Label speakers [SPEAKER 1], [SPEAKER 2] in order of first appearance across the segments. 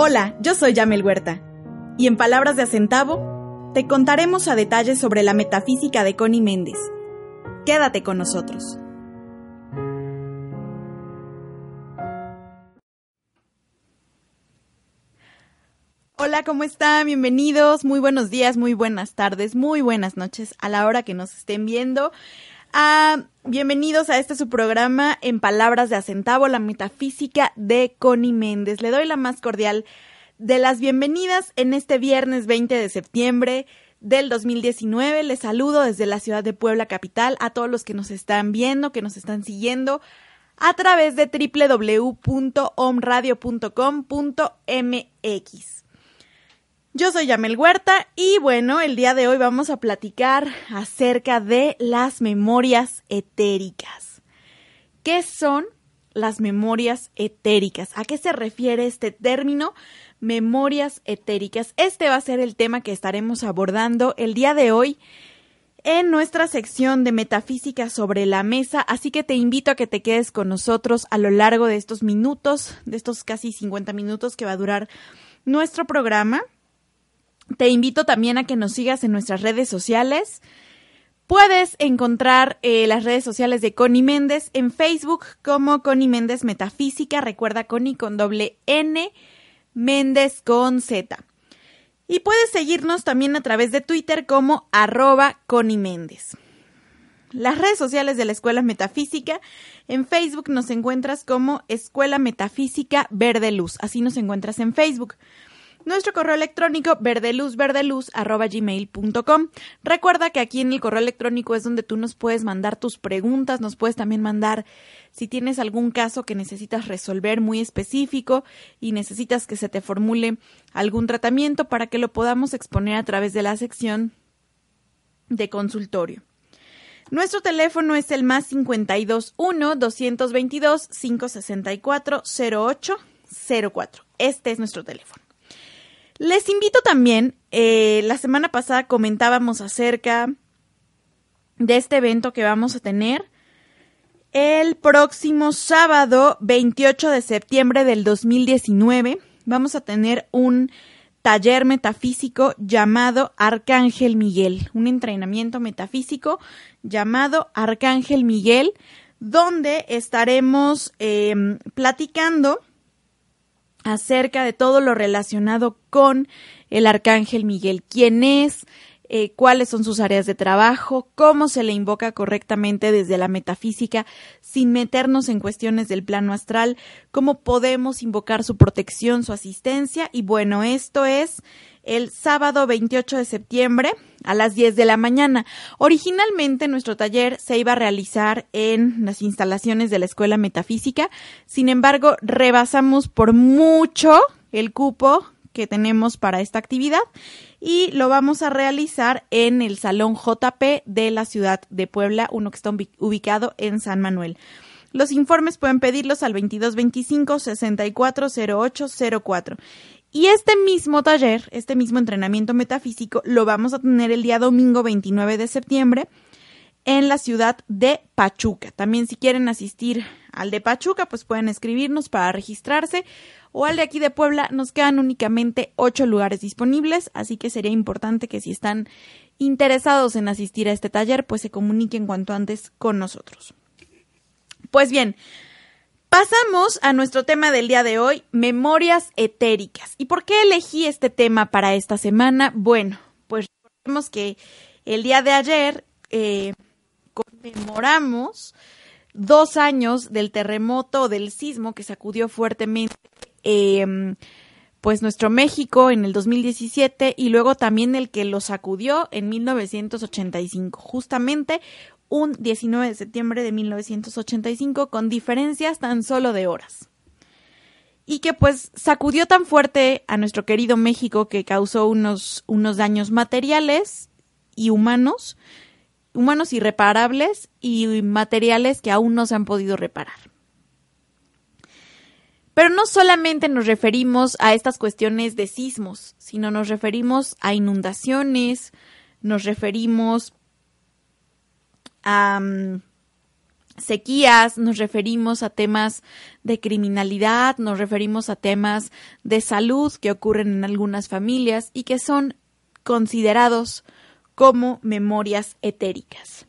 [SPEAKER 1] Hola, yo soy Yamel Huerta, y en Palabras de Acentavo te contaremos a detalle sobre la metafísica de Connie Méndez. Quédate con nosotros. Hola, ¿cómo están? Bienvenidos. Muy buenos días, muy buenas tardes, muy buenas noches a la hora que nos estén viendo. Ah, bienvenidos a este su programa en Palabras de Acentavo, la metafísica de Connie Méndez. Le doy la más cordial de las bienvenidas en este viernes 20 de septiembre del 2019. Les saludo desde la ciudad de Puebla capital a todos los que nos están viendo, que nos están siguiendo a través de www.omradio.com.mx. Yo soy Yamel Huerta y bueno, el día de hoy vamos a platicar acerca de las memorias etéricas. ¿Qué son las memorias etéricas? ¿A qué se refiere este término? Memorias etéricas. Este va a ser el tema que estaremos abordando el día de hoy en nuestra sección de metafísica sobre la mesa, así que te invito a que te quedes con nosotros a lo largo de estos minutos, de estos casi 50 minutos que va a durar nuestro programa. Te invito también a que nos sigas en nuestras redes sociales. Puedes encontrar eh, las redes sociales de Connie Méndez en Facebook como Connie Méndez Metafísica. Recuerda Connie con doble N, Méndez con Z. Y puedes seguirnos también a través de Twitter como arroba Connie Méndez. Las redes sociales de la Escuela Metafísica. En Facebook nos encuentras como Escuela Metafísica Verde Luz. Así nos encuentras en Facebook. Nuestro correo electrónico verdeluzverdeluz.gmail.com. Recuerda que aquí en el correo electrónico es donde tú nos puedes mandar tus preguntas, nos puedes también mandar si tienes algún caso que necesitas resolver muy específico y necesitas que se te formule algún tratamiento para que lo podamos exponer a través de la sección de consultorio. Nuestro teléfono es el más 521 222 564 0804. Este es nuestro teléfono. Les invito también, eh, la semana pasada comentábamos acerca de este evento que vamos a tener el próximo sábado 28 de septiembre del 2019. Vamos a tener un taller metafísico llamado Arcángel Miguel, un entrenamiento metafísico llamado Arcángel Miguel, donde estaremos em, platicando acerca de todo lo relacionado con el arcángel Miguel, quién es, eh, cuáles son sus áreas de trabajo, cómo se le invoca correctamente desde la metafísica sin meternos en cuestiones del plano astral, cómo podemos invocar su protección, su asistencia. Y bueno, esto es el sábado 28 de septiembre a las 10 de la mañana. Originalmente nuestro taller se iba a realizar en las instalaciones de la Escuela Metafísica, sin embargo rebasamos por mucho el cupo que tenemos para esta actividad y lo vamos a realizar en el Salón JP de la ciudad de Puebla, uno que está ubicado en San Manuel. Los informes pueden pedirlos al 2225 640804. Y este mismo taller, este mismo entrenamiento metafísico, lo vamos a tener el día domingo 29 de septiembre en la ciudad de Pachuca. También si quieren asistir al de Pachuca, pues pueden escribirnos para registrarse. O al de aquí de Puebla, nos quedan únicamente ocho lugares disponibles, así que sería importante que si están interesados en asistir a este taller, pues se comuniquen cuanto antes con nosotros. Pues bien, Pasamos a nuestro tema del día de hoy, memorias etéricas. ¿Y por qué elegí este tema para esta semana? Bueno, pues recordemos que el día de ayer eh, conmemoramos dos años del terremoto del sismo que sacudió fuertemente em, pues nuestro México en el 2017 y luego también el que lo sacudió en 1985. Justamente un 19 de septiembre de 1985 con diferencias tan solo de horas. Y que pues sacudió tan fuerte a nuestro querido México que causó unos, unos daños materiales y humanos, humanos irreparables y materiales que aún no se han podido reparar. Pero no solamente nos referimos a estas cuestiones de sismos, sino nos referimos a inundaciones, nos referimos a sequías, nos referimos a temas de criminalidad, nos referimos a temas de salud que ocurren en algunas familias y que son considerados como memorias etéricas.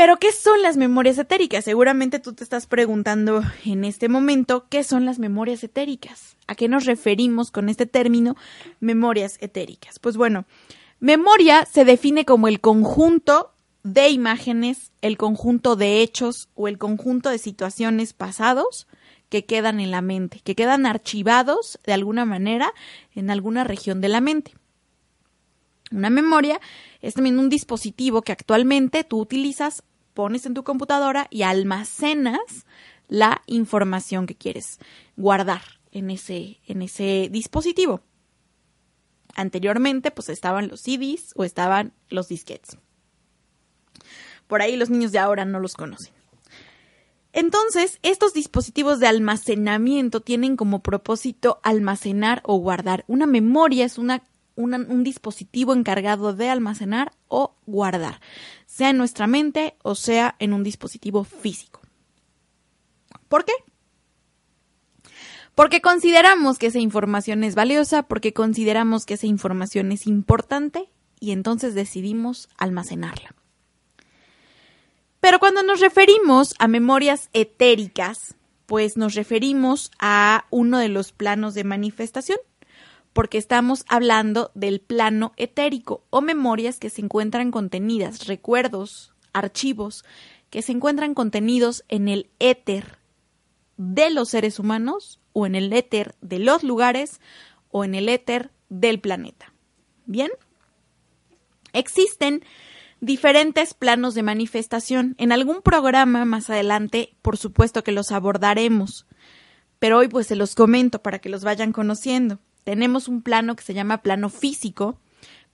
[SPEAKER 1] Pero, ¿qué son las memorias etéricas? Seguramente tú te estás preguntando en este momento, ¿qué son las memorias etéricas? ¿A qué nos referimos con este término memorias etéricas? Pues bueno, memoria se define como el conjunto de imágenes, el conjunto de hechos o el conjunto de situaciones pasados que quedan en la mente, que quedan archivados de alguna manera en alguna región de la mente. Una memoria es también un dispositivo que actualmente tú utilizas pones en tu computadora y almacenas la información que quieres guardar en ese, en ese dispositivo. Anteriormente, pues estaban los CDs o estaban los disquetes. Por ahí los niños de ahora no los conocen. Entonces, estos dispositivos de almacenamiento tienen como propósito almacenar o guardar. Una memoria es una un dispositivo encargado de almacenar o guardar, sea en nuestra mente o sea en un dispositivo físico. ¿Por qué? Porque consideramos que esa información es valiosa, porque consideramos que esa información es importante y entonces decidimos almacenarla. Pero cuando nos referimos a memorias etéricas, pues nos referimos a uno de los planos de manifestación, porque estamos hablando del plano etérico o memorias que se encuentran contenidas, recuerdos, archivos que se encuentran contenidos en el éter de los seres humanos o en el éter de los lugares o en el éter del planeta. Bien, existen diferentes planos de manifestación. En algún programa más adelante, por supuesto que los abordaremos, pero hoy pues se los comento para que los vayan conociendo tenemos un plano que se llama plano físico,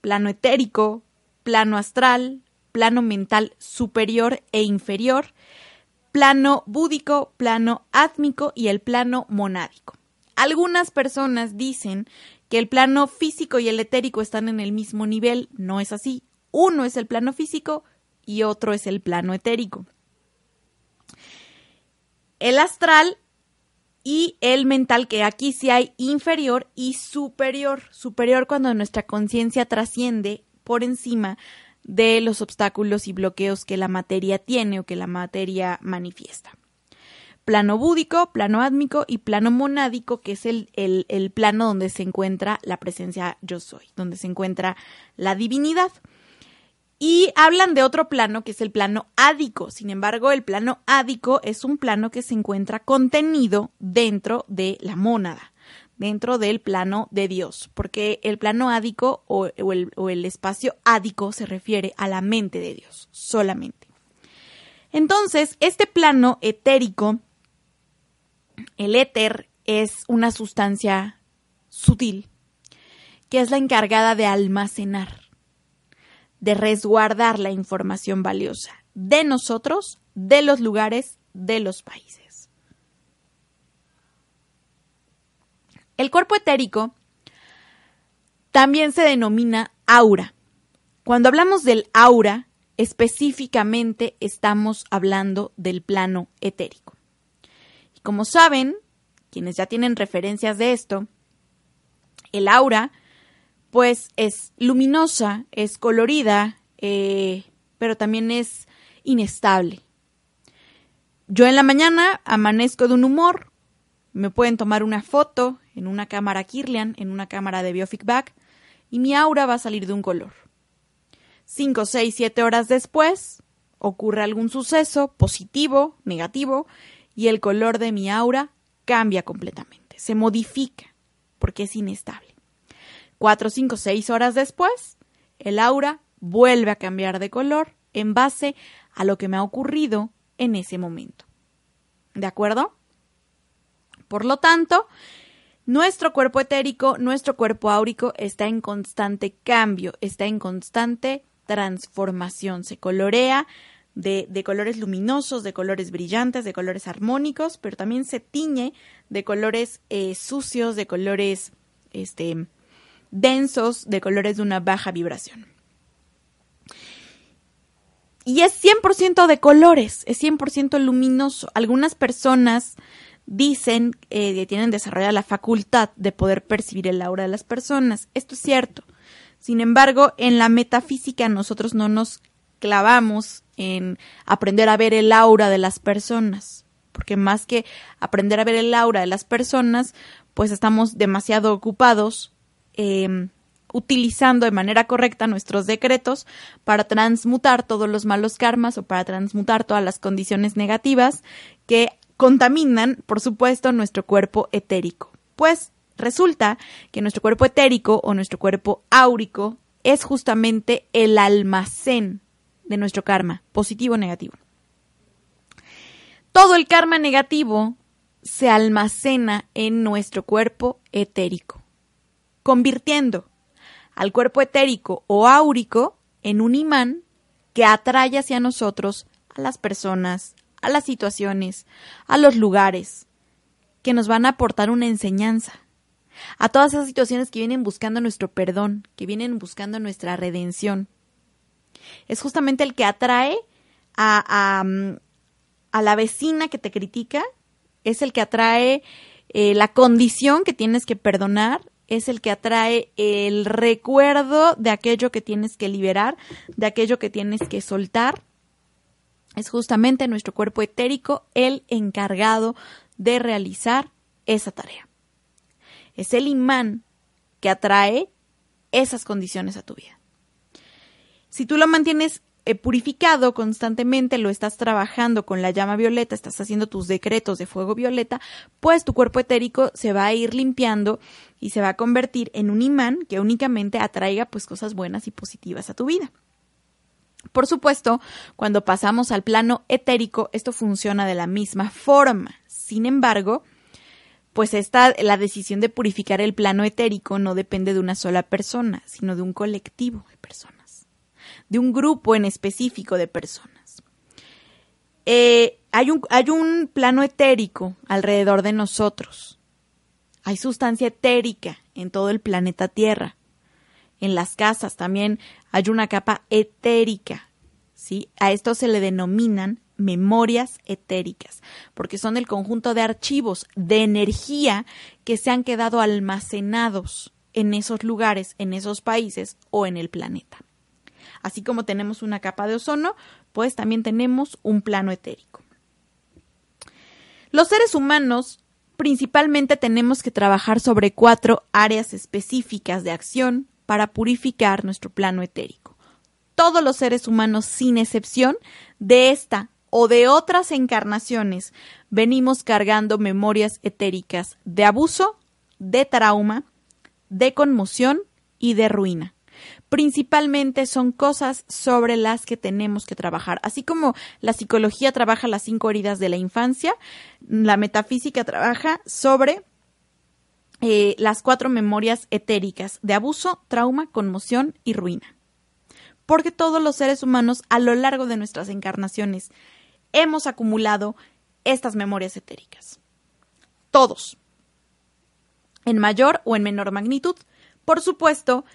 [SPEAKER 1] plano etérico, plano astral, plano mental superior e inferior, plano búdico, plano átmico y el plano monádico. Algunas personas dicen que el plano físico y el etérico están en el mismo nivel. No es así. Uno es el plano físico y otro es el plano etérico. El astral y el mental, que aquí sí hay inferior y superior. Superior cuando nuestra conciencia trasciende por encima de los obstáculos y bloqueos que la materia tiene o que la materia manifiesta. Plano búdico, plano átmico y plano monádico, que es el, el, el plano donde se encuentra la presencia yo soy, donde se encuentra la divinidad. Y hablan de otro plano que es el plano ádico. Sin embargo, el plano ádico es un plano que se encuentra contenido dentro de la mónada, dentro del plano de Dios, porque el plano ádico o, el, el espacio ádico se refiere a la mente de Dios solamente. Entonces, este plano etérico, el éter es una sustancia sutil que es la encargada de almacenar de resguardar la información valiosa de nosotros, de los lugares, de los países. El cuerpo etérico también se denomina aura. Cuando hablamos del aura, específicamente estamos hablando del plano etérico. Y como saben, quienes ya tienen referencias de esto, el aura pues es luminosa, es colorida, eh, pero también es inestable. Yo en la mañana amanezco de un humor, me pueden tomar una foto en una cámara Kirlian, en una cámara de biofeedback, y mi aura va a salir de un color. Cinco, seis, siete horas después, ocurre algún suceso positivo, negativo, y el color de mi aura cambia completamente, se modifica, porque es inestable. Cuatro, cinco, seis horas después, el aura vuelve a cambiar de color en base a lo que me ha ocurrido en ese momento. ¿De acuerdo? Por lo tanto, nuestro cuerpo etérico, nuestro cuerpo áurico está en constante cambio, está en constante transformación, se colorea de, de, colores luminosos, de colores brillantes, de colores armónicos, pero también se tiñe de colores eh, sucios, de colores este, densos de colores de una baja vibración. y es 100% de colores, es 100% luminoso. Algunas personas dicen eh, que tienen desarrollada la facultad de poder percibir el aura de las personas. Esto es cierto. Sin embargo, en la metafísica nosotros no nos clavamos en aprender a ver el aura de las personas, porque más que aprender a ver el aura de las personas, pues estamos demasiado ocupados em, utilizando de manera correcta nuestros decretos para transmutar todos los malos karmas o para transmutar todas las condiciones negativas que contaminan, por supuesto, nuestro cuerpo etérico. Pues resulta que nuestro cuerpo etérico o nuestro cuerpo áurico es justamente el almacén de nuestro karma, positivo o negativo. Todo el karma negativo se almacena en nuestro cuerpo etérico, convirtiendo al cuerpo etérico o áurico en un imán que atrae hacia nosotros a las personas, a las situaciones, a los lugares, que nos van a aportar una enseñanza, a todas esas situaciones que vienen buscando nuestro perdón, que vienen buscando nuestra redención. Es justamente el que atrae a, a, la vecina que te critica, es el que atrae eh, la condición que tienes que perdonar, es el que atrae el recuerdo de aquello que tienes que liberar, de aquello que tienes que soltar. Es justamente nuestro cuerpo etérico el encargado de realizar esa tarea. Es el imán que atrae esas condiciones a tu vida. Si tú lo mantienes purificado constantemente, lo estás trabajando con la llama violeta, estás haciendo tus decretos de fuego violeta, pues tu cuerpo etérico se va a ir limpiando y se va a convertir en un imán que únicamente atraiga pues cosas buenas y positivas a tu vida. Por supuesto, cuando pasamos al plano etérico, esto funciona de la misma forma. Sin embargo, pues esta, la decisión de purificar el plano etérico no depende de una sola persona, sino de un colectivo de personas de un grupo en específico de personas. Eh, hay, un, hay un plano etérico alrededor de nosotros. Hay sustancia etérica en todo el planeta Tierra. En las casas también hay una capa etérica. ¿sí? A esto se le denominan memorias etéricas, porque son el conjunto de archivos de energía que se han quedado almacenados en esos lugares, en esos países o en el planeta. Así como tenemos una capa de ozono, pues también tenemos un plano etérico. Los seres humanos principalmente tenemos que trabajar sobre cuatro áreas específicas de acción para purificar nuestro plano etérico. Todos los seres humanos, sin excepción, de esta o de otras encarnaciones, venimos cargando memorias etéricas de abuso, de trauma, de conmoción y de ruina principalmente son cosas sobre las que tenemos que trabajar. Así como la psicología trabaja las cinco heridas de la infancia, la metafísica trabaja sobre eh, las cuatro memorias etéricas de abuso, trauma, conmoción y ruina. Porque todos los seres humanos a lo largo de nuestras encarnaciones hemos acumulado estas memorias etéricas. Todos. En mayor o en menor magnitud. Por supuesto,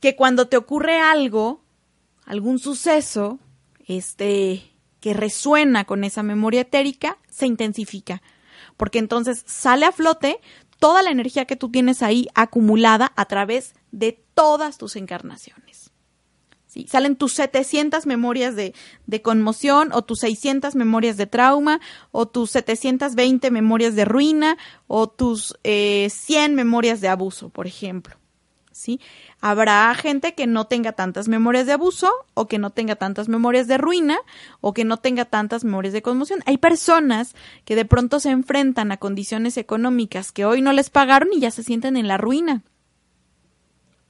[SPEAKER 1] que cuando te ocurre algo, algún suceso, este, que resuena con esa memoria etérica, se intensifica. Porque entonces sale a flote toda la energía que tú tienes ahí acumulada a través de todas tus encarnaciones. Salen tus 700 memorias de, de, conmoción o tus 600 memorias de trauma o tus 720 memorias de ruina o tus eh, 100 memorias de abuso, por ejemplo. ¿Sí? Habrá gente que no tenga tantas memorias de abuso o que no tenga tantas memorias de ruina o que no tenga tantas memorias de conmoción. Hay personas que de pronto se enfrentan a condiciones económicas que hoy no les pagaron y ya se sienten en la ruina.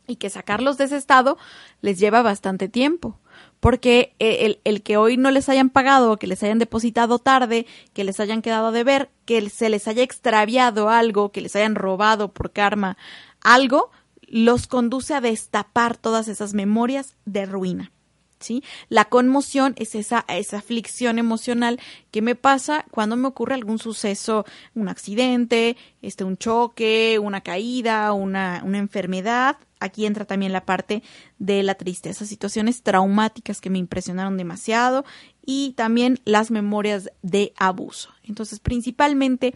[SPEAKER 1] Y que sacarlos de ese estado les lleva bastante tiempo porque el, el, que hoy no les hayan pagado, que les hayan depositado tarde, que les hayan quedado a deber, que se les haya extraviado algo, que les hayan robado por karma algo, los conduce a destapar todas esas memorias de ruina. ¿sí? La conmoción es esa, esa aflicción emocional que me pasa cuando me ocurre algún suceso, un accidente, este, un choque, una caída, una, una enfermedad. Aquí entra también la parte de la tristeza, situaciones traumáticas que me impresionaron demasiado y también las memorias de abuso. Entonces, principalmente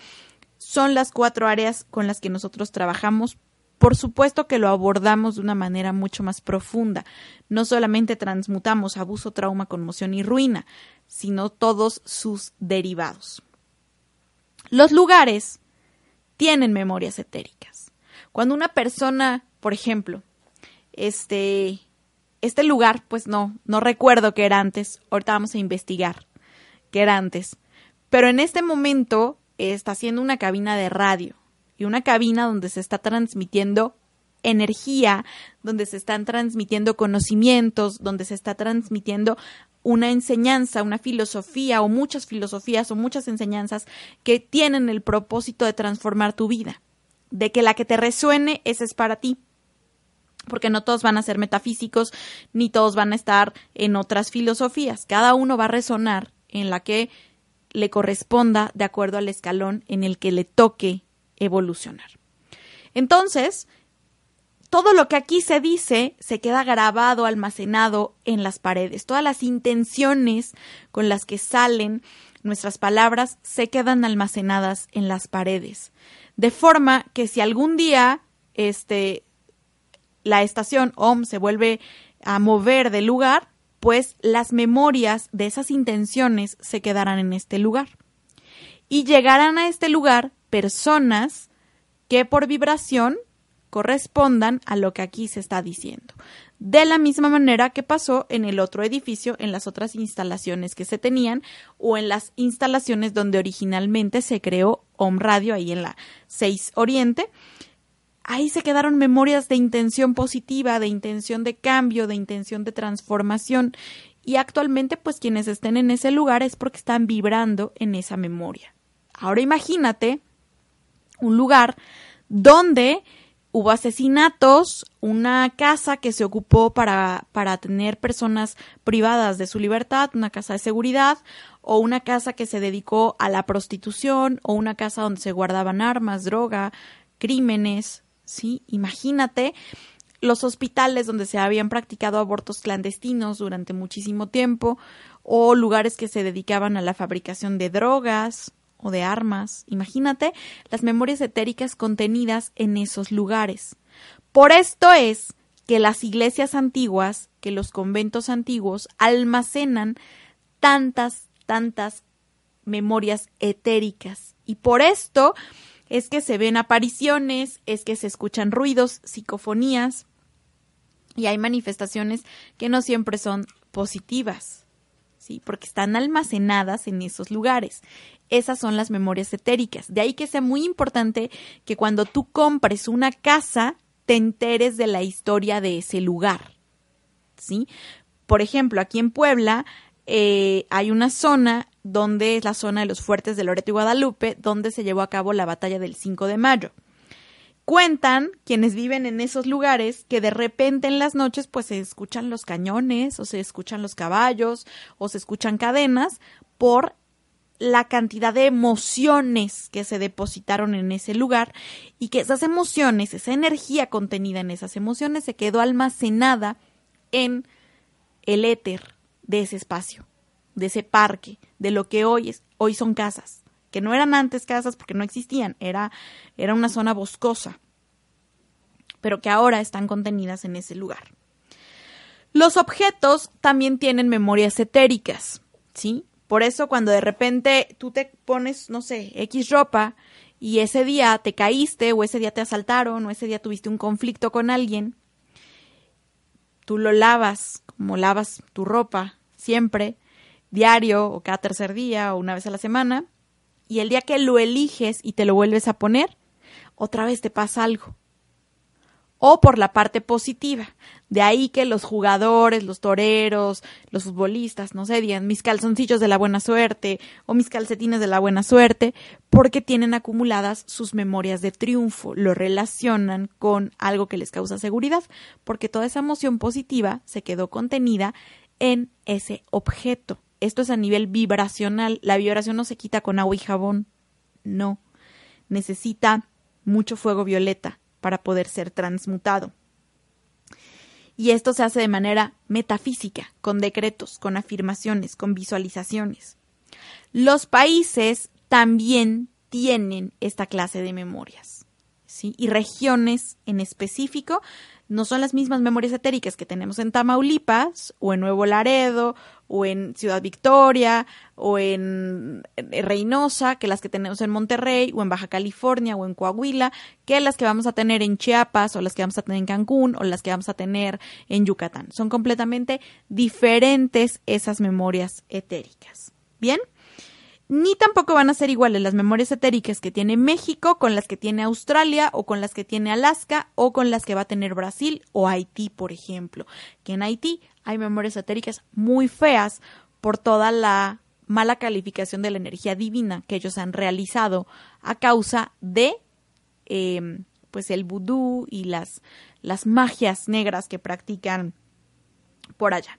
[SPEAKER 1] son las cuatro áreas con las que nosotros trabajamos por supuesto que lo abordamos de una manera mucho más profunda. No solamente transmutamos abuso, trauma, conmoción y ruina, sino todos sus derivados. Los lugares tienen memorias etéricas. Cuando una persona, por ejemplo, este, este lugar, pues no, no recuerdo qué era antes, ahorita vamos a investigar qué era antes, pero en este momento está haciendo una cabina de radio y una cabina donde se está transmitiendo energía, donde se están transmitiendo conocimientos, donde se está transmitiendo una enseñanza, una filosofía o muchas filosofías o muchas enseñanzas que tienen el propósito de transformar tu vida, de que la que te resuene, esa es para ti. Porque no todos van a ser metafísicos, ni todos van a estar en otras filosofías. Cada uno va a resonar en la que le corresponda de acuerdo al escalón en el que le toque evolucionar. Entonces, todo lo que aquí se dice se queda grabado, almacenado en las paredes. Todas las intenciones con las que salen nuestras palabras se quedan almacenadas en las paredes. De forma que si algún día este, la estación OM se vuelve a mover de lugar, pues las memorias de esas intenciones se quedarán en este lugar. Y llegarán a este lugar personas que por vibración correspondan a lo que aquí se está diciendo. De la misma manera que pasó en el otro edificio, en las otras instalaciones que se tenían o en las instalaciones donde originalmente se creó Home Radio, ahí en la 6 Oriente. Ahí se quedaron memorias de intención positiva, de intención de cambio, de intención de transformación. Y actualmente, pues quienes estén en ese lugar es porque están vibrando en esa memoria. Ahora imagínate un lugar donde hubo asesinatos, una casa que se ocupó para, para tener personas privadas de su libertad, una casa de seguridad, o una casa que se dedicó a la prostitución, o una casa donde se guardaban armas, droga, crímenes, ¿sí? Imagínate los hospitales donde se habían practicado abortos clandestinos durante muchísimo tiempo, o lugares que se dedicaban a la fabricación de drogas, o de armas. Imagínate las memorias etéricas contenidas en esos lugares. Por esto es que las iglesias antiguas, que los conventos antiguos almacenan tantas, tantas memorias etéricas. Y por esto es que se ven apariciones, es que se escuchan ruidos, psicofonías, y hay manifestaciones que no siempre son positivas, ¿sí? Porque están almacenadas en esos lugares. Esas son las memorias etéricas. De ahí que sea muy importante que cuando tú compres una casa, te enteres de la historia de ese lugar. ¿Sí? Por ejemplo, aquí en Puebla eh, hay una zona donde es la zona de los fuertes de Loreto y Guadalupe, donde se llevó a cabo la batalla del 5 de mayo. Cuentan quienes viven en esos lugares que de repente en las noches pues se escuchan los cañones o se escuchan los caballos o se escuchan cadenas por la cantidad de emociones que se depositaron en ese lugar y que esas emociones, esa energía contenida en esas emociones se quedó almacenada en el éter de ese espacio, de ese parque, de lo que hoy hoy son casas, que no eran antes casas porque no existían, era, era una zona boscosa, pero que ahora están contenidas en ese lugar. Los objetos también tienen memorias etéricas, ¿sí? Por eso cuando de repente tú te pones, no sé, X ropa y ese día te caíste o ese día te asaltaron o ese día tuviste un conflicto con alguien, tú lo lavas como lavas tu ropa siempre, diario o cada tercer día o una vez a la semana, y el día que lo eliges y te lo vuelves a poner, otra vez te pasa algo o por la parte positiva. De ahí que los jugadores, los toreros, los futbolistas, no sé, digan mis calzoncillos de la buena suerte o mis calcetines de la buena suerte, porque tienen acumuladas sus memorias de triunfo, lo relacionan con algo que les causa seguridad, porque toda esa emoción positiva se quedó contenida en ese objeto. Esto es a nivel vibracional. La vibración no se quita con agua y jabón. No. Necesita mucho fuego violeta para poder ser transmutado. Y esto se hace de manera metafísica, con decretos, con afirmaciones, con visualizaciones. Los países también tienen esta clase de memorias, ¿sí? Y regiones en específico no son las mismas memorias etéricas que tenemos en Tamaulipas o en Nuevo Laredo o en Ciudad Victoria o en Reynosa que las que tenemos en Monterrey o en Baja California o en Coahuila que las que vamos a tener en Chiapas o las que vamos a tener en Cancún o las que vamos a tener en Yucatán. Son completamente diferentes esas memorias etéricas. ¿Bien? Ni tampoco van a ser iguales las memorias etéricas que tiene México con las que tiene Australia o con las que tiene Alaska o con las que va a tener Brasil o Haití, por ejemplo. Que en Haití hay memorias etéricas muy feas por toda la mala calificación de la energía divina que ellos han realizado a causa de em, pues el vudú y las, las magias negras que practican por allá.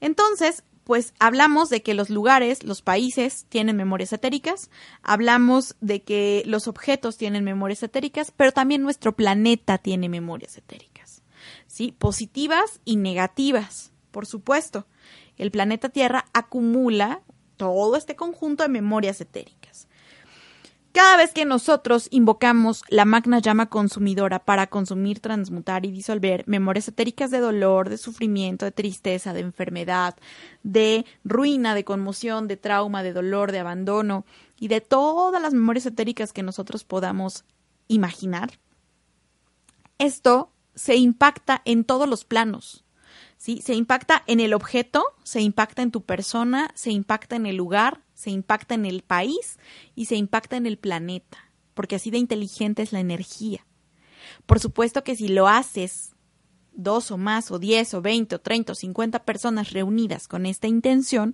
[SPEAKER 1] Entonces, pues hablamos de que los lugares, los países tienen memorias etéricas, hablamos de que los objetos tienen memorias etéricas, pero también nuestro planeta tiene memorias etéricas, ¿sí? Positivas y negativas, por supuesto. El planeta Tierra acumula todo este conjunto de memorias etéricas. Cada vez que nosotros invocamos la magna llama consumidora para consumir, transmutar y disolver memorias etéricas de dolor, de sufrimiento, de tristeza, de enfermedad, de ruina, de conmoción, de trauma, de dolor, de abandono y de todas las memorias etéricas que nosotros podamos imaginar, esto se impacta en todos los planos. ¿sí? Se impacta en el objeto, se impacta en tu persona, se impacta en el lugar, se impacta en el país y se impacta en el planeta, porque así de inteligente es la energía. Por supuesto que si lo haces dos o más, o diez, o veinte, o treinta, o cincuenta personas reunidas con esta intención,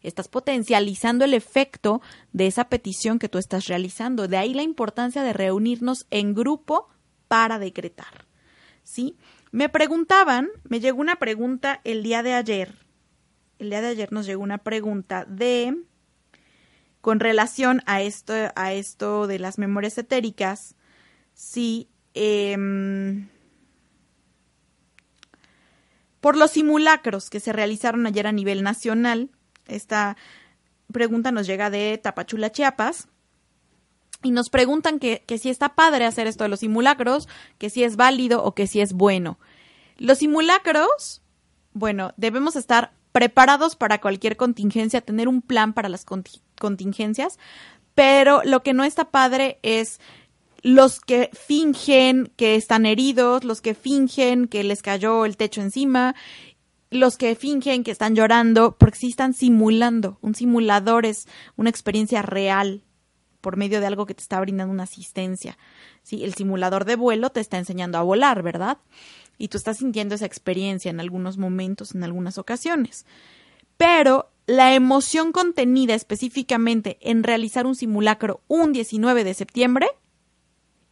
[SPEAKER 1] estás potencializando el efecto de esa petición que tú estás realizando. De ahí la importancia de reunirnos en grupo para decretar. ¿Sí? Me preguntaban, me llegó una pregunta el día de ayer. El día de ayer nos llegó una pregunta de con relación a esto, a esto de las memorias etéricas, sí, em, por los simulacros que se realizaron ayer a nivel nacional, esta pregunta nos llega de Tapachula, Chiapas, y nos preguntan que, que si está padre hacer esto de los simulacros, que si es válido o que si es bueno. Los simulacros, bueno, debemos estar preparados para cualquier contingencia, tener un plan para las contingencias, pero lo que no está padre es los que fingen que están heridos, los que fingen que les cayó el techo encima, los que fingen que están llorando, porque sí están simulando. Un simulador es una experiencia real por medio de algo que te está brindando una asistencia. Sí, el simulador de vuelo te está enseñando a volar, ¿verdad? y tú estás sintiendo esa experiencia en algunos momentos, en algunas ocasiones. Pero la emoción contenida específicamente en realizar un simulacro un 19 de septiembre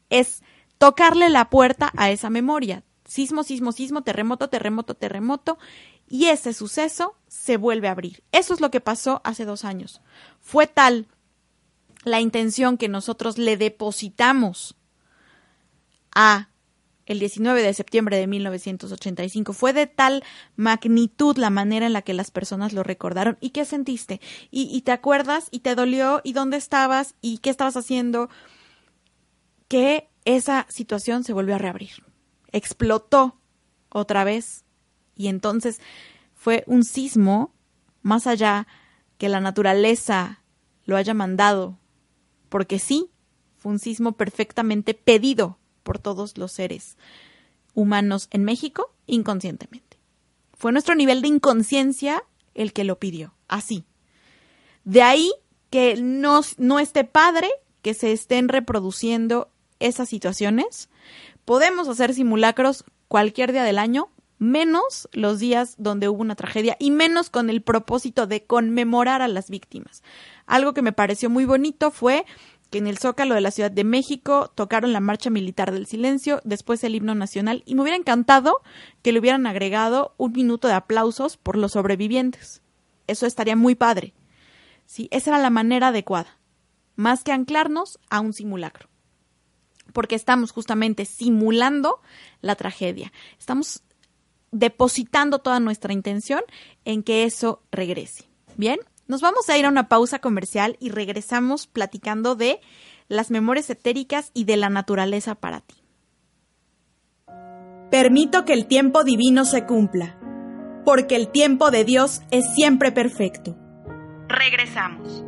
[SPEAKER 1] es tocarle la puerta a esa memoria. Sismo, sismo, sismo, terremoto, terremoto, terremoto. Y ese suceso se vuelve a abrir. Eso es lo que pasó hace dos años. Fue tal la intención que nosotros le depositamos a el 19 de septiembre de 1985. Fue de tal magnitud la manera en la que las personas lo recordaron. ¿Y qué sentiste? ¿Y, te acuerdas? ¿Y te dolió? ¿Y dónde estabas? ¿Y qué estabas haciendo? Que esa situación se volvió a reabrir. Explotó otra vez. Y entonces fue un sismo más allá que la naturaleza lo haya mandado. Porque sí, fue un sismo perfectamente pedido por todos los seres humanos en México inconscientemente. Fue nuestro nivel de inconsciencia el que lo pidió, así. De ahí que no, no esté padre que se estén reproduciendo esas situaciones. Podemos hacer simulacros cualquier día del año, menos los días donde hubo una tragedia y menos con el propósito de conmemorar a las víctimas. Algo que me pareció muy bonito fue que en el Zócalo de la Ciudad de México tocaron la Marcha Militar del Silencio, después el himno nacional, y me hubiera encantado que le hubieran agregado un minuto de aplausos por los sobrevivientes. Eso estaría muy padre. Sí, esa era la manera adecuada, más que anclarnos a un simulacro. Porque estamos justamente simulando la tragedia. Estamos depositando toda nuestra intención en que eso regrese. Bien, nos vamos a ir a una pausa comercial y regresamos platicando de las memorias etéricas y de la naturaleza para ti. Permito que el tiempo divino se cumpla, porque el tiempo de Dios es siempre perfecto. Regresamos.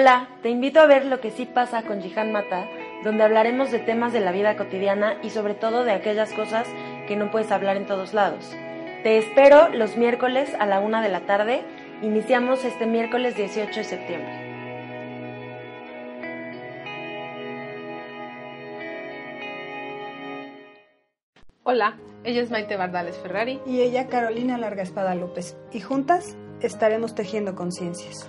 [SPEAKER 2] Hola, te invito a ver lo que sí pasa con Jihan Mata, donde hablaremos de temas de la vida cotidiana y sobre todo de aquellas cosas que no puedes hablar en todos lados. Te espero los miércoles a la una de la tarde. Iniciamos este miércoles 18 de septiembre.
[SPEAKER 3] Hola, ella es Maite Bardales Ferrari.
[SPEAKER 4] Y ella Carolina Larga Espada López. Y juntas estaremos tejiendo conciencias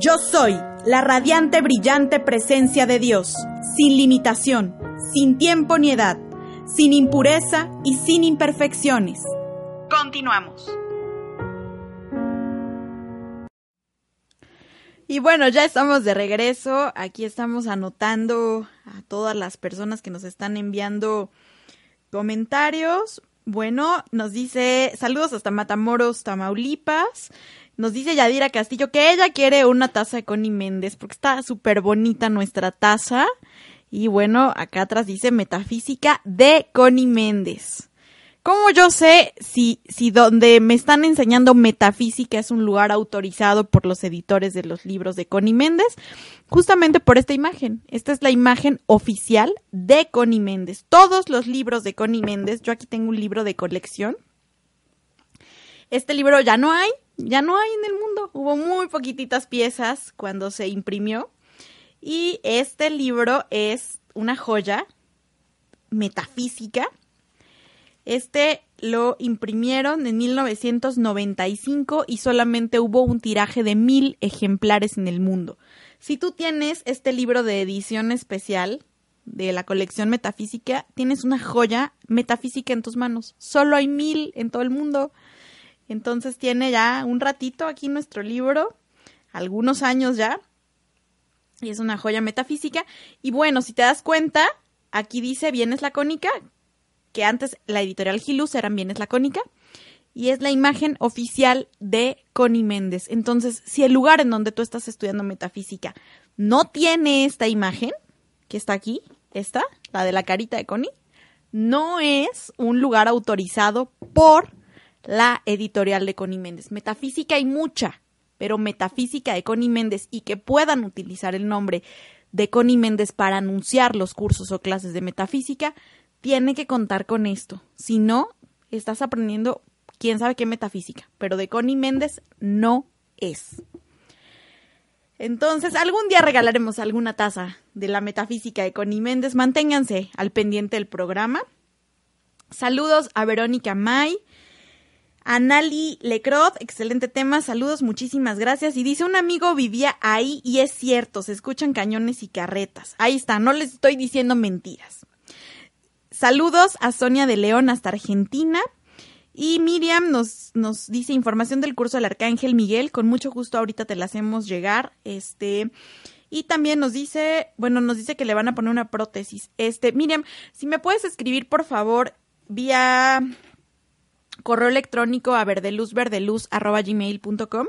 [SPEAKER 1] Yo soy la radiante, brillante presencia de Dios, sin limitación, sin tiempo ni edad, sin impureza y sin imperfecciones. Continuamos. Y bueno, ya estamos de regreso. Aquí estamos anotando a todas las personas que nos están enviando comentarios. Bueno, nos dice saludos hasta Matamoros, Tamaulipas. Nos dice Yadira Castillo que ella quiere una taza de Connie Méndez porque está súper bonita nuestra taza. Y bueno, acá atrás dice Metafísica de Connie Méndez. ¿Cómo yo sé si, si donde me están enseñando metafísica es un lugar autorizado por los editores de los libros de Connie Méndez? Justamente por esta imagen. Esta es la imagen oficial de Connie Méndez. Todos los libros de Connie Méndez, yo aquí tengo un libro de colección. Este libro ya no hay, ya no hay en el mundo. Hubo muy poquititas piezas cuando se imprimió. Y este libro es una joya metafísica. Este lo imprimieron en 1995 y solamente hubo un tiraje de mil ejemplares en el mundo. Si tú tienes este libro de edición especial de la colección metafísica, tienes una joya metafísica en tus manos. Solo hay mil en todo el mundo. Entonces tiene ya un ratito aquí nuestro libro, algunos años ya, y es una joya metafísica. Y bueno, si te das cuenta, aquí dice Bienes Lacónica, que antes la editorial Gilus eran Bienes Lacónica, y es la imagen oficial de Connie Méndez. Entonces, si el lugar en donde tú estás estudiando metafísica no tiene esta imagen, que está aquí, esta, la de la carita de Connie, no es un lugar autorizado por la editorial de Connie Méndez. Metafísica hay mucha, pero metafísica de Connie Méndez y que puedan utilizar el nombre de Connie Méndez para anunciar los cursos o clases de metafísica, tiene que contar con esto. Si no, estás aprendiendo quién sabe qué metafísica, pero de Connie Méndez no es. Entonces, algún día regalaremos alguna taza de la metafísica de Connie Méndez. Manténganse al pendiente del programa. Saludos a Verónica May, a Nali Lecroz, excelente tema, saludos, muchísimas gracias. Y dice un amigo vivía ahí y es cierto, se escuchan cañones y carretas. Ahí está, no les estoy diciendo mentiras. Saludos a Sonia de León hasta Argentina. Y Miriam nos, nos dice información del curso del Arcángel Miguel. Con mucho gusto ahorita te la hacemos llegar. Este. Y también nos dice, bueno, nos dice que le van a poner una prótesis. Este, Miriam, si me puedes escribir, por favor, vía correo electrónico a verdeluzverdeluz.gmail.com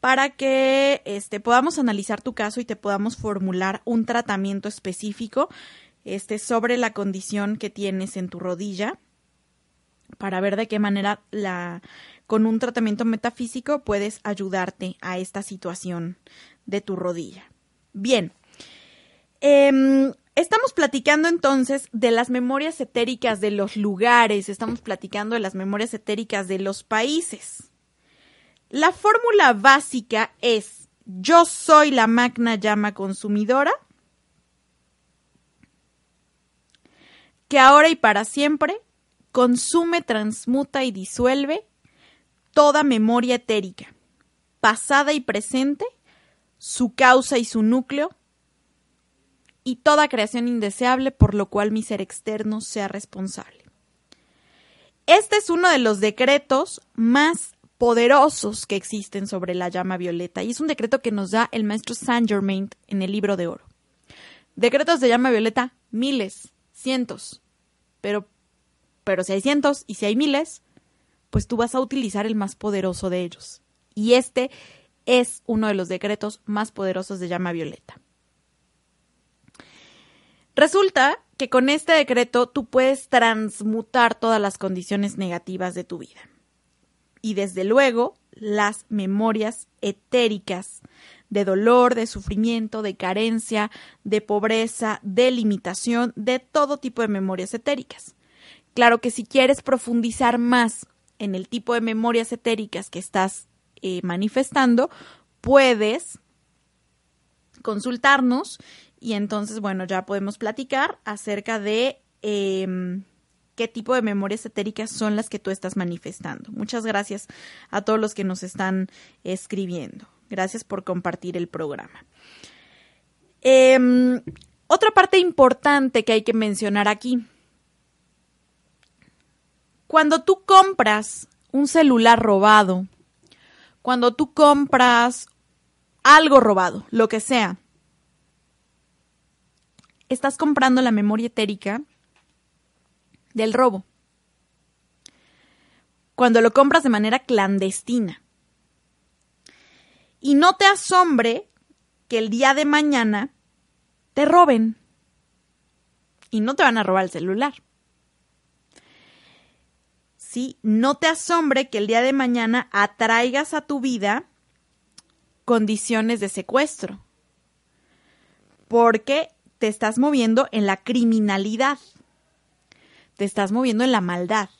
[SPEAKER 1] para que este, podamos analizar tu caso y te podamos formular un tratamiento específico este, sobre la condición que tienes en tu rodilla para ver de qué manera la, con un tratamiento metafísico puedes ayudarte a esta situación de tu rodilla. Bien, em, estamos platicando entonces de las memorias etéricas de los lugares, estamos platicando de las memorias etéricas de los países. La fórmula básica es yo soy la magna llama consumidora que ahora y para siempre consume, transmuta y disuelve toda memoria etérica, pasada y presente, su causa y su núcleo, y toda creación indeseable por lo cual mi ser externo sea responsable. Este es uno de los decretos más poderosos que existen sobre la llama violeta y es un decreto que nos da el maestro Saint Germain en el libro de oro. Decretos de llama violeta, miles, cientos, pero pero si hay cientos y si hay miles, pues tú vas a utilizar el más poderoso de ellos. Y este es uno de los decretos más poderosos de llama violeta. Resulta que con este decreto tú puedes transmutar todas las condiciones negativas de tu vida. Y desde luego, las memorias etéricas de dolor, de sufrimiento, de carencia, de pobreza, de limitación, de todo tipo de memorias etéricas. Claro que si quieres profundizar más en el tipo de memorias etéricas que estás eh, manifestando, puedes consultarnos y entonces, bueno, ya podemos platicar acerca de em, qué tipo de memorias etéricas son las que tú estás manifestando. Muchas gracias a todos los que nos están escribiendo. Gracias por compartir el programa. Em, otra parte importante que hay que mencionar aquí cuando tú compras un celular robado, cuando tú compras algo robado, lo que sea, estás comprando la memoria etérica del robo. Cuando lo compras de manera clandestina. Y no te asombre que el día de mañana te roben. Y no te van a robar el celular. No te asombre que el día de mañana atraigas a tu vida condiciones de secuestro, porque te estás moviendo en la criminalidad, te estás moviendo en la maldad.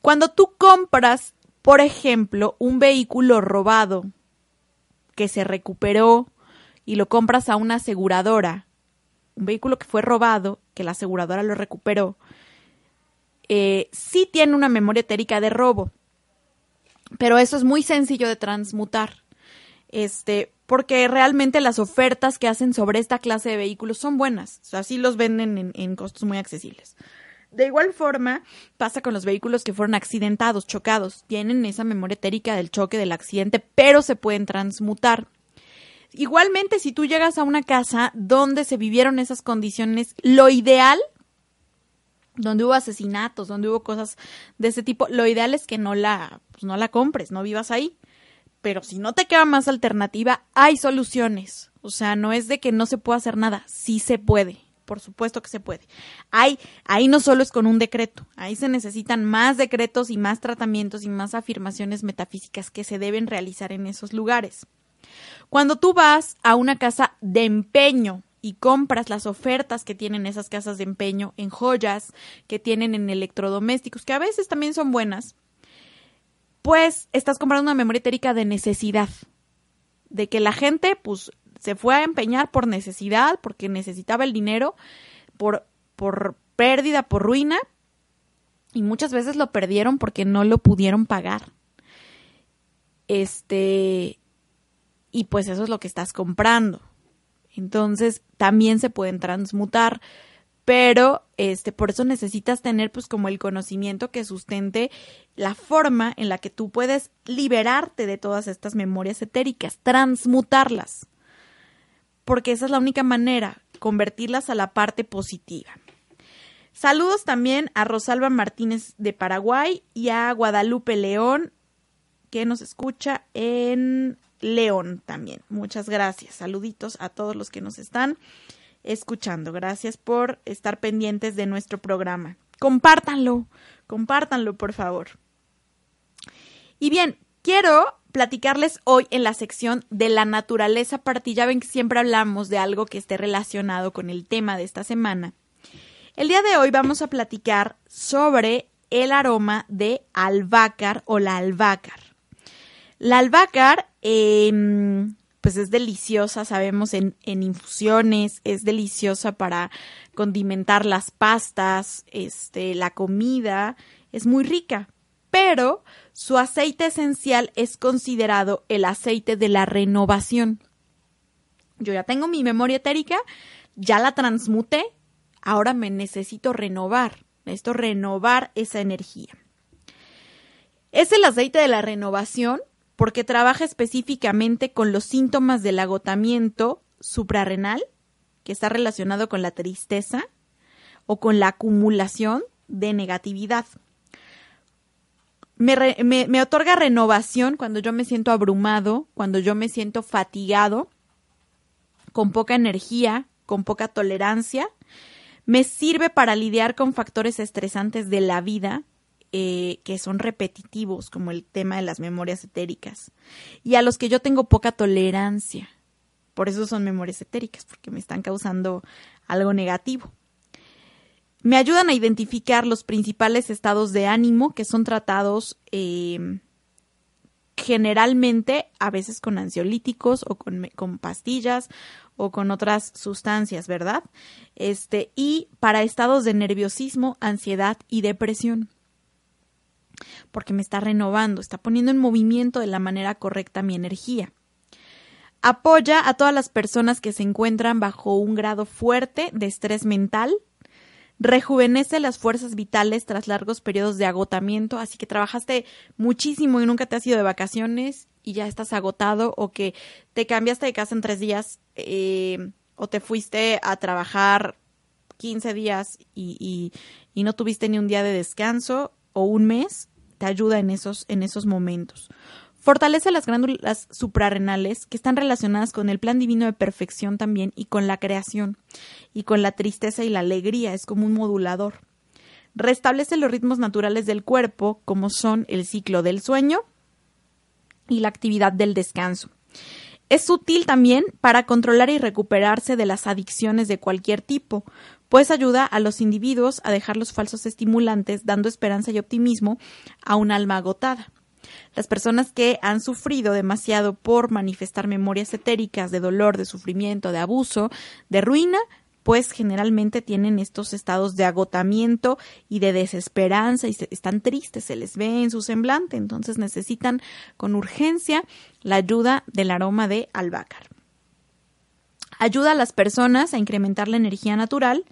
[SPEAKER 1] Cuando tú compras, por ejemplo, un vehículo robado que se recuperó y lo compras a una aseguradora, un vehículo que fue robado, que la aseguradora lo recuperó, eh, sí tiene una memoria etérica de robo, pero eso es muy sencillo de transmutar. Este, porque realmente las ofertas que hacen sobre esta clase de vehículos son buenas, o sea, sí los venden en, en costos muy accesibles. De igual forma, pasa con los vehículos que fueron accidentados, chocados. Tienen esa memoria etérica del choque, del accidente, pero se pueden transmutar. Igualmente, si tú llegas a una casa donde se vivieron esas condiciones, lo ideal donde hubo asesinatos, donde hubo cosas de ese tipo, lo ideal es que no la, pues no la compres, no vivas ahí. Pero si no te queda más alternativa, hay soluciones. O sea, no es de que no se pueda hacer nada, sí se puede. Por supuesto que se puede. Hay, ahí no solo es con un decreto, ahí se necesitan más decretos y más tratamientos y más afirmaciones metafísicas que se deben realizar en esos lugares. Cuando tú vas a una casa de empeño y compras las ofertas que tienen esas casas de empeño en joyas, que tienen en electrodomésticos, que a veces también son buenas, pues estás comprando una memoria etérica de necesidad, de que la gente pues se fue a empeñar por necesidad, porque necesitaba el dinero, por, por pérdida, por ruina, y muchas veces lo perdieron porque no lo pudieron pagar. Este, y pues eso es lo que estás comprando. Entonces, también se pueden transmutar, pero este por eso necesitas tener pues como el conocimiento que sustente la forma en la que tú puedes liberarte de todas estas memorias etéricas, transmutarlas. Porque esa es la única manera, convertirlas a la parte positiva. Saludos también a Rosalba Martínez de Paraguay y a Guadalupe León, que nos escucha en León también. Muchas gracias. Saluditos a todos los que nos están escuchando. Gracias por estar pendientes de nuestro programa. Compártanlo, compártanlo, por favor. Y bien, quiero platicarles hoy en la sección de la naturaleza partida. Ya ven que siempre hablamos de algo que esté relacionado con el tema de esta semana. El día de hoy vamos a platicar sobre el aroma de albácar o la albácar. La albácar, em, pues es deliciosa, sabemos, en, en, infusiones, es deliciosa para condimentar las pastas, este, la comida, es muy rica, pero su aceite esencial es considerado el aceite de la renovación. Yo ya tengo mi memoria etérica, ya la transmuté, ahora me necesito renovar, necesito renovar esa energía. Es el aceite de la renovación porque trabaja específicamente con los síntomas del agotamiento suprarrenal, que está relacionado con la tristeza o con la acumulación de negatividad. Me, otorga renovación cuando yo me siento abrumado, cuando yo me siento fatigado, con poca energía, con poca tolerancia me sirve para lidiar con factores estresantes de la vida eh, que son repetitivos, como el tema de las memorias etéricas, y a los que yo tengo poca tolerancia. Por eso son memorias etéricas, porque me están causando algo negativo. Me ayudan a identificar los principales estados de ánimo que son tratados eh, generalmente, a veces con ansiolíticos o con, con pastillas o con otras sustancias, ¿verdad? Este, y para estados de nerviosismo, ansiedad y depresión. Porque me está renovando, está poniendo en movimiento de la manera correcta mi energía. Apoya a todas las personas que se encuentran bajo un grado fuerte de estrés mental, rejuvenece las fuerzas vitales tras largos periodos de agotamiento, así que trabajaste muchísimo y nunca te has ido de vacaciones y ya estás agotado o que te cambiaste de casa en tres días eh, o te fuiste a trabajar 15 días y, y, no tuviste ni un día de descanso o un mes, te ayuda en esos, en esos momentos. Fortalece las glándulas suprarrenales que están relacionadas con el plan divino de perfección también y con la creación y con la tristeza y la alegría, es como un modulador. Restablece los ritmos naturales del cuerpo como son el ciclo del sueño y la actividad del descanso. Es útil también para controlar y recuperarse de las adicciones de cualquier tipo, pues ayuda a los individuos a dejar los falsos estimulantes, dando esperanza y optimismo a un alma agotada. Las personas que han sufrido demasiado por manifestar memorias etéricas de dolor, de sufrimiento, de abuso, de ruina, pues generalmente tienen estos estados de agotamiento y de desesperanza y están tristes, se les ve en su semblante, entonces necesitan con urgencia la ayuda del aroma de albácar. Ayuda a las personas a incrementar la energía natural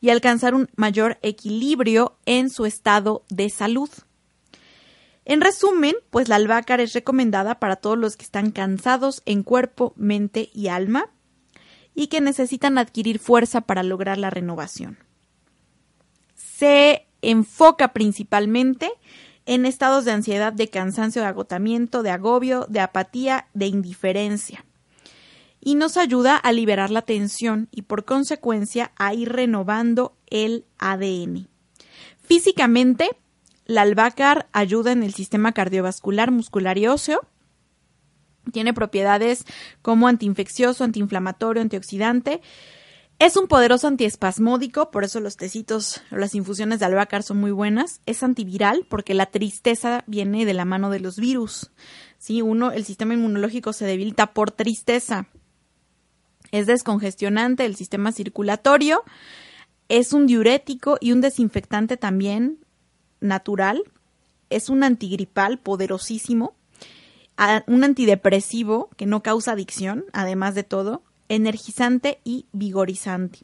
[SPEAKER 1] y alcanzar un mayor equilibrio en su estado de salud. En resumen, pues la albácar es recomendada para todos los que están cansados en cuerpo, mente y alma y que necesitan adquirir fuerza para lograr la renovación. Se enfoca principalmente en estados de ansiedad, de cansancio, de agotamiento, de agobio, de apatía, de indiferencia. Y nos ayuda a liberar la tensión y por consecuencia a ir renovando el ADN. Físicamente, la albácar ayuda en el sistema cardiovascular, muscular y óseo. Tiene propiedades como antiinfeccioso, antiinflamatorio, antioxidante. Es un poderoso antiespasmódico, por eso los tecitos o las infusiones de albahaca son muy buenas. Es antiviral porque la tristeza viene de la mano de los virus. ¿sí? Uno, el sistema inmunológico se debilita por tristeza. Es descongestionante del sistema circulatorio. Es un diurético y un desinfectante también natural. Es un antigripal poderosísimo. Un antidepresivo que no causa adicción, además de todo energizante y vigorizante.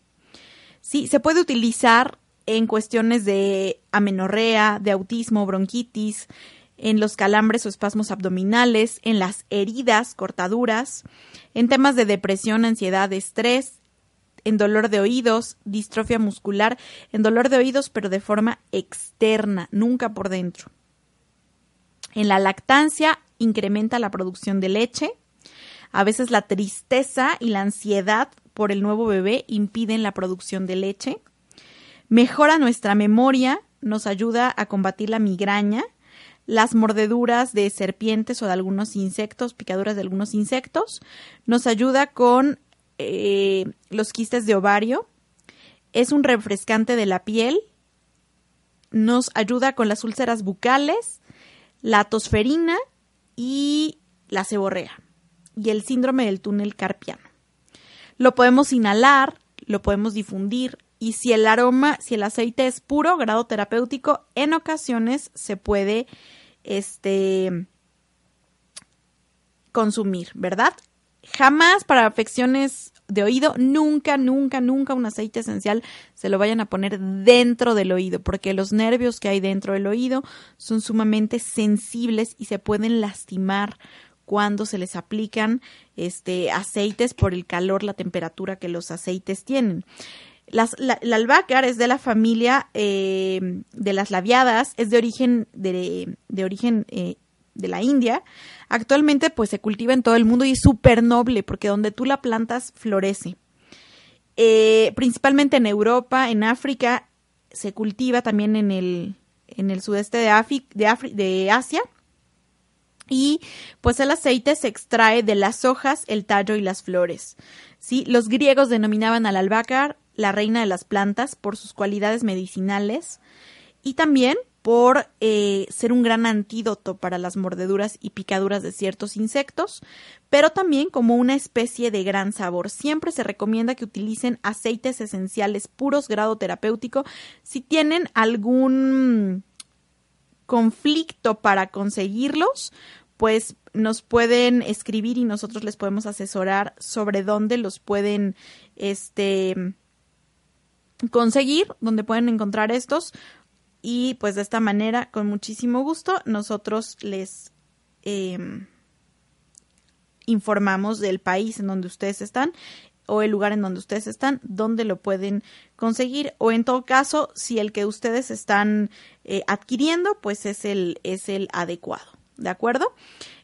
[SPEAKER 1] Sí, se puede utilizar en cuestiones de amenorrea, de autismo, bronquitis, en los calambres o espasmos abdominales, en las heridas, cortaduras, en temas de depresión, ansiedad, estrés, en dolor de oídos, distrofia muscular, en dolor de oídos pero de forma externa, nunca por dentro. En la lactancia incrementa la producción de leche, a veces la tristeza y la ansiedad por el nuevo bebé impiden la producción de leche. Mejora nuestra memoria, nos ayuda a combatir la migraña, las mordeduras de serpientes o de algunos insectos, picaduras de algunos insectos. Nos ayuda con eh, los quistes de ovario. Es un refrescante de la piel. Nos ayuda con las úlceras bucales, la tosferina y la ceborrea y el síndrome del túnel carpiano. Lo podemos inhalar, lo podemos difundir y si el aroma, si el aceite es puro, grado terapéutico, en ocasiones se puede este consumir, ¿verdad? Jamás para afecciones de oído, nunca, nunca, nunca un aceite esencial se lo vayan a poner dentro del oído, porque los nervios que hay dentro del oído son sumamente sensibles y se pueden lastimar cuando se les aplican este, aceites por el calor, la temperatura que los aceites tienen. La, es de la familia eh, de las labiadas, es de origen de, origen eh, de la India. Actualmente pues se cultiva en todo el mundo y es súper noble porque donde tú la plantas florece. Eh, principalmente en Europa, en África, se cultiva también en el, en el sudeste de, de, de Asia y pues el aceite se extrae de las hojas, el tallo y las flores. ¿sí? Los griegos denominaban al albahaca la reina de las plantas por sus cualidades medicinales y también por eh, ser un gran antídoto para las mordeduras y picaduras de ciertos insectos, pero también como una especie de gran sabor. Siempre se recomienda que utilicen aceites esenciales puros grado terapéutico si tienen algún conflicto para conseguirlos, pues nos pueden escribir y nosotros les podemos asesorar sobre dónde los pueden este conseguir, dónde pueden encontrar estos y pues de esta manera con muchísimo gusto nosotros les em, informamos del país en donde ustedes están o el lugar en donde ustedes están, dónde lo pueden conseguir o en todo caso, si el que ustedes están eh, adquiriendo, pues es el, es el adecuado, ¿de acuerdo?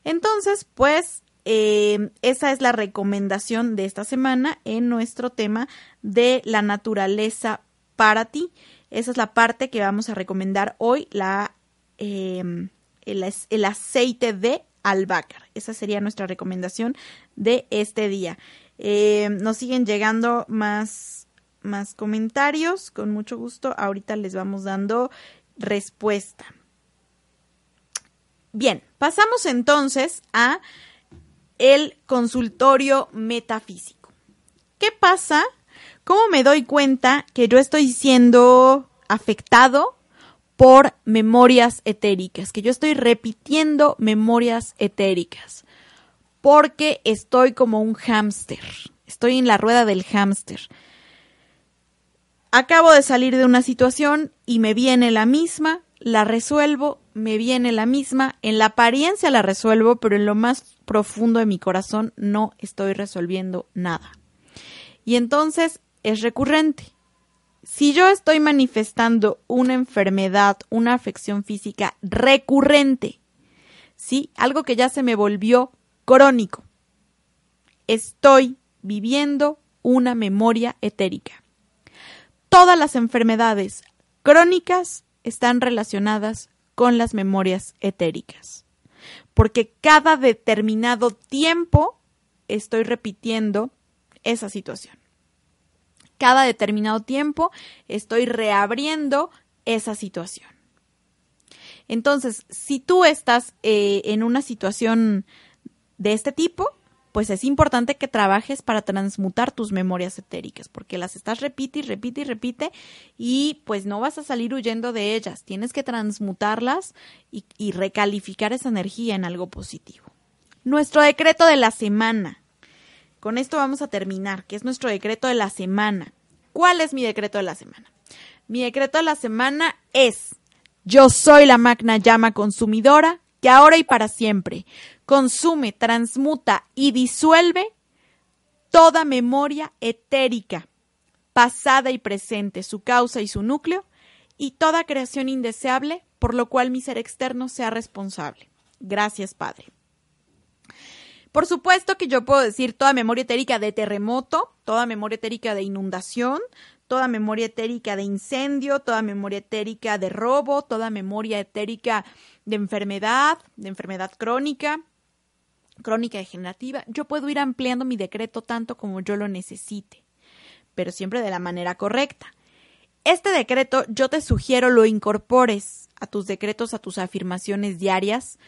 [SPEAKER 1] Entonces, pues eh, esa es la recomendación de esta semana en nuestro tema de la naturaleza para ti. Esa es la parte que vamos a recomendar hoy, la, em, el, aceite de albahaca. Esa sería nuestra recomendación de este día. Eh, nos siguen llegando más, más comentarios, con mucho gusto. Ahorita les vamos dando respuesta. Bien, pasamos entonces a el consultorio metafísico. ¿Qué pasa? ¿Cómo me doy cuenta que yo estoy siendo afectado por memorias etéricas, que yo estoy repitiendo memorias etéricas? porque estoy como un hámster, estoy en la rueda del hámster. Acabo de salir de una situación y me viene la misma, la resuelvo, me viene la misma, en la apariencia la resuelvo, pero en lo más profundo de mi corazón no estoy resolviendo nada. Y entonces es recurrente. Si yo estoy manifestando una enfermedad, una afección física recurrente, ¿sí? Algo que ya se me volvió crónico. Estoy viviendo una memoria etérica. Todas las enfermedades crónicas están relacionadas con las memorias etéricas, porque cada determinado tiempo estoy repitiendo esa situación. cada determinado tiempo estoy reabriendo esa situación. Entonces, si tú estás eh, en una situación de este tipo, pues es importante que trabajes para transmutar tus memorias etéricas, porque las estás repite y repite y repite y pues no vas a salir huyendo de ellas, tienes que transmutarlas y, y recalificar esa energía en algo positivo. Nuestro decreto de la semana. Con esto vamos a terminar, que es nuestro decreto de la semana. ¿Cuál es mi decreto de la semana? Mi decreto de la semana es, yo soy la magna llama consumidora que ahora y para siempre consume, transmuta y disuelve toda memoria etérica, pasada y presente, su causa y su núcleo, y toda creación indeseable por lo cual mi ser externo sea responsable. Gracias, Padre. Por supuesto que yo puedo decir toda memoria etérica de terremoto, toda memoria etérica de inundación, toda memoria etérica de incendio, toda memoria etérica de robo, toda memoria etérica de enfermedad, de enfermedad crónica, crónica degenerativa, yo puedo ir ampliando mi decreto tanto como yo lo necesite, pero siempre de la manera correcta. Este decreto yo te sugiero lo incorpores a tus decretos, a tus afirmaciones diarias,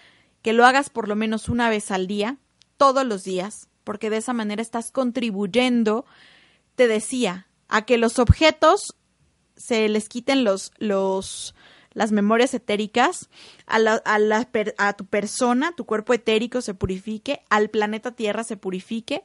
[SPEAKER 1] que lo hagas por lo menos una vez al día, todos los días, porque de esa manera estás contribuyendo, te decía, a que los objetos se les quiten los, los, las memorias etéricas, a, la, a, la, a tu persona, tu cuerpo etérico se purifique, al planeta Tierra se purifique,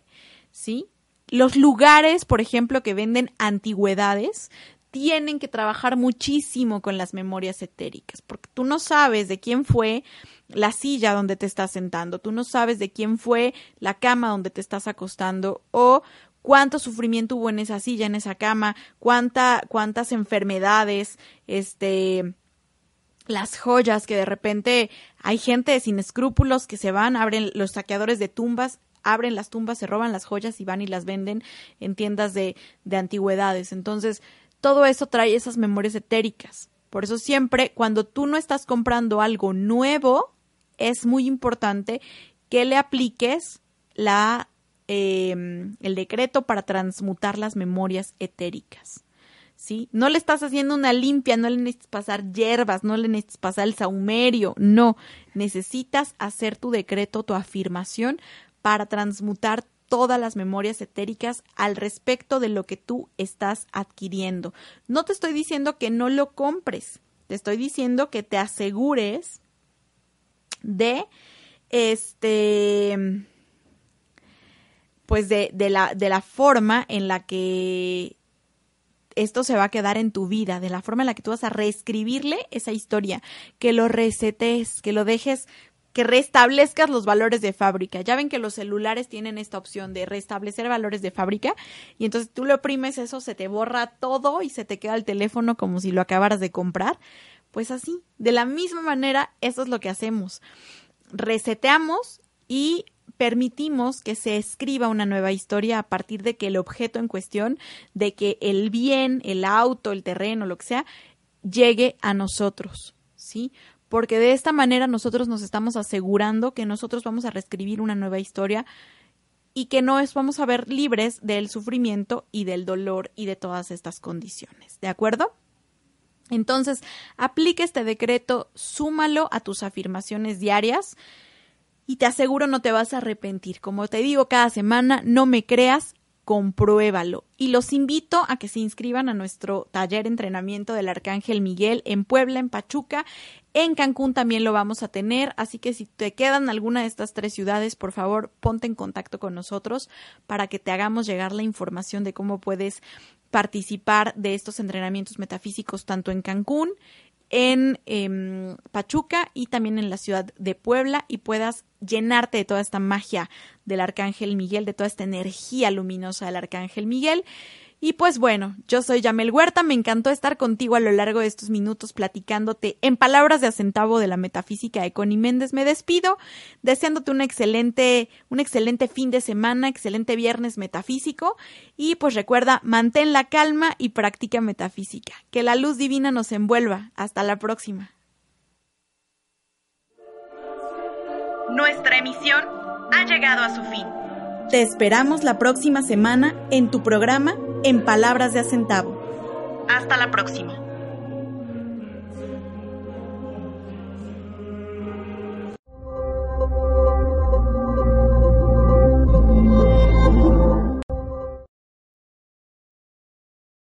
[SPEAKER 1] ¿sí? Los lugares, por ejemplo, que venden antigüedades, tienen que trabajar muchísimo con las memorias etéricas, porque tú no sabes de quién fue la silla donde te estás sentando, tú no sabes de quién fue la cama donde te estás acostando o cuánto sufrimiento hubo en esa silla, en esa cama, cuánta, cuántas enfermedades, este, las joyas que de repente hay gente sin escrúpulos que se van, abren los saqueadores de tumbas, abren las tumbas, se roban las joyas y van y las venden en tiendas de, de antigüedades. Entonces, todo eso trae esas memorias etéricas. Por eso siempre, cuando tú no estás comprando algo nuevo, es muy importante que le apliques la, eh, el decreto para transmutar las memorias etéricas. ¿Sí? No le estás haciendo una limpia, no le necesitas pasar hierbas, no le necesitas pasar el saumerio, no, necesitas hacer tu decreto, tu afirmación para transmutar todas las memorias etéricas al respecto de lo que tú estás adquiriendo. No te estoy diciendo que no lo compres, te estoy diciendo que te asegures de este pues de, de, la, de la forma en la que esto se va a quedar en tu vida, de la forma en la que tú vas a reescribirle esa historia, que lo resetes, que lo dejes que restablezcas los valores de fábrica. Ya ven que los celulares tienen esta opción de restablecer valores de fábrica y entonces tú le oprimes eso, se te borra todo y se te queda el teléfono como si lo acabaras de comprar. Pues así, de la misma manera, eso es lo que hacemos. Reseteamos y permitimos que se escriba una nueva historia a partir de que el objeto en cuestión, de que el bien, el auto, el terreno, lo que sea, llegue a nosotros, ¿sí? Porque de esta manera nosotros nos estamos asegurando que nosotros vamos a reescribir una nueva historia y que no es, vamos a ver libres del sufrimiento y del dolor y de todas estas condiciones, ¿de acuerdo? Entonces, aplique este decreto, súmalo a tus afirmaciones diarias y te aseguro no te vas a arrepentir. Como te digo cada semana, no me creas, compruébalo. Y los invito a que se inscriban a nuestro taller entrenamiento del Arcángel Miguel en Puebla, en Pachuca. En Cancún también lo vamos a tener, así que si te quedan alguna de estas tres ciudades, por favor, ponte en contacto con nosotros para que te hagamos llegar la información de cómo puedes participar de estos entrenamientos metafísicos tanto en Cancún, en em, Pachuca y también en la ciudad de Puebla y puedas llenarte de toda esta magia del Arcángel Miguel, de toda esta energía luminosa del Arcángel Miguel y pues bueno, yo soy Yamel Huerta, me encantó estar contigo a lo largo de estos minutos platicándote en palabras de acentavo de la metafísica de Connie Méndez. Me despido deseándote un excelente, un excelente fin de semana, excelente viernes metafísico y pues recuerda, mantén la calma y practica metafísica. Que la luz divina nos envuelva. Hasta la próxima. Nuestra emisión ha llegado a su fin. Te esperamos la próxima semana en tu programa en Palabras de Acentavo. Hasta la próxima.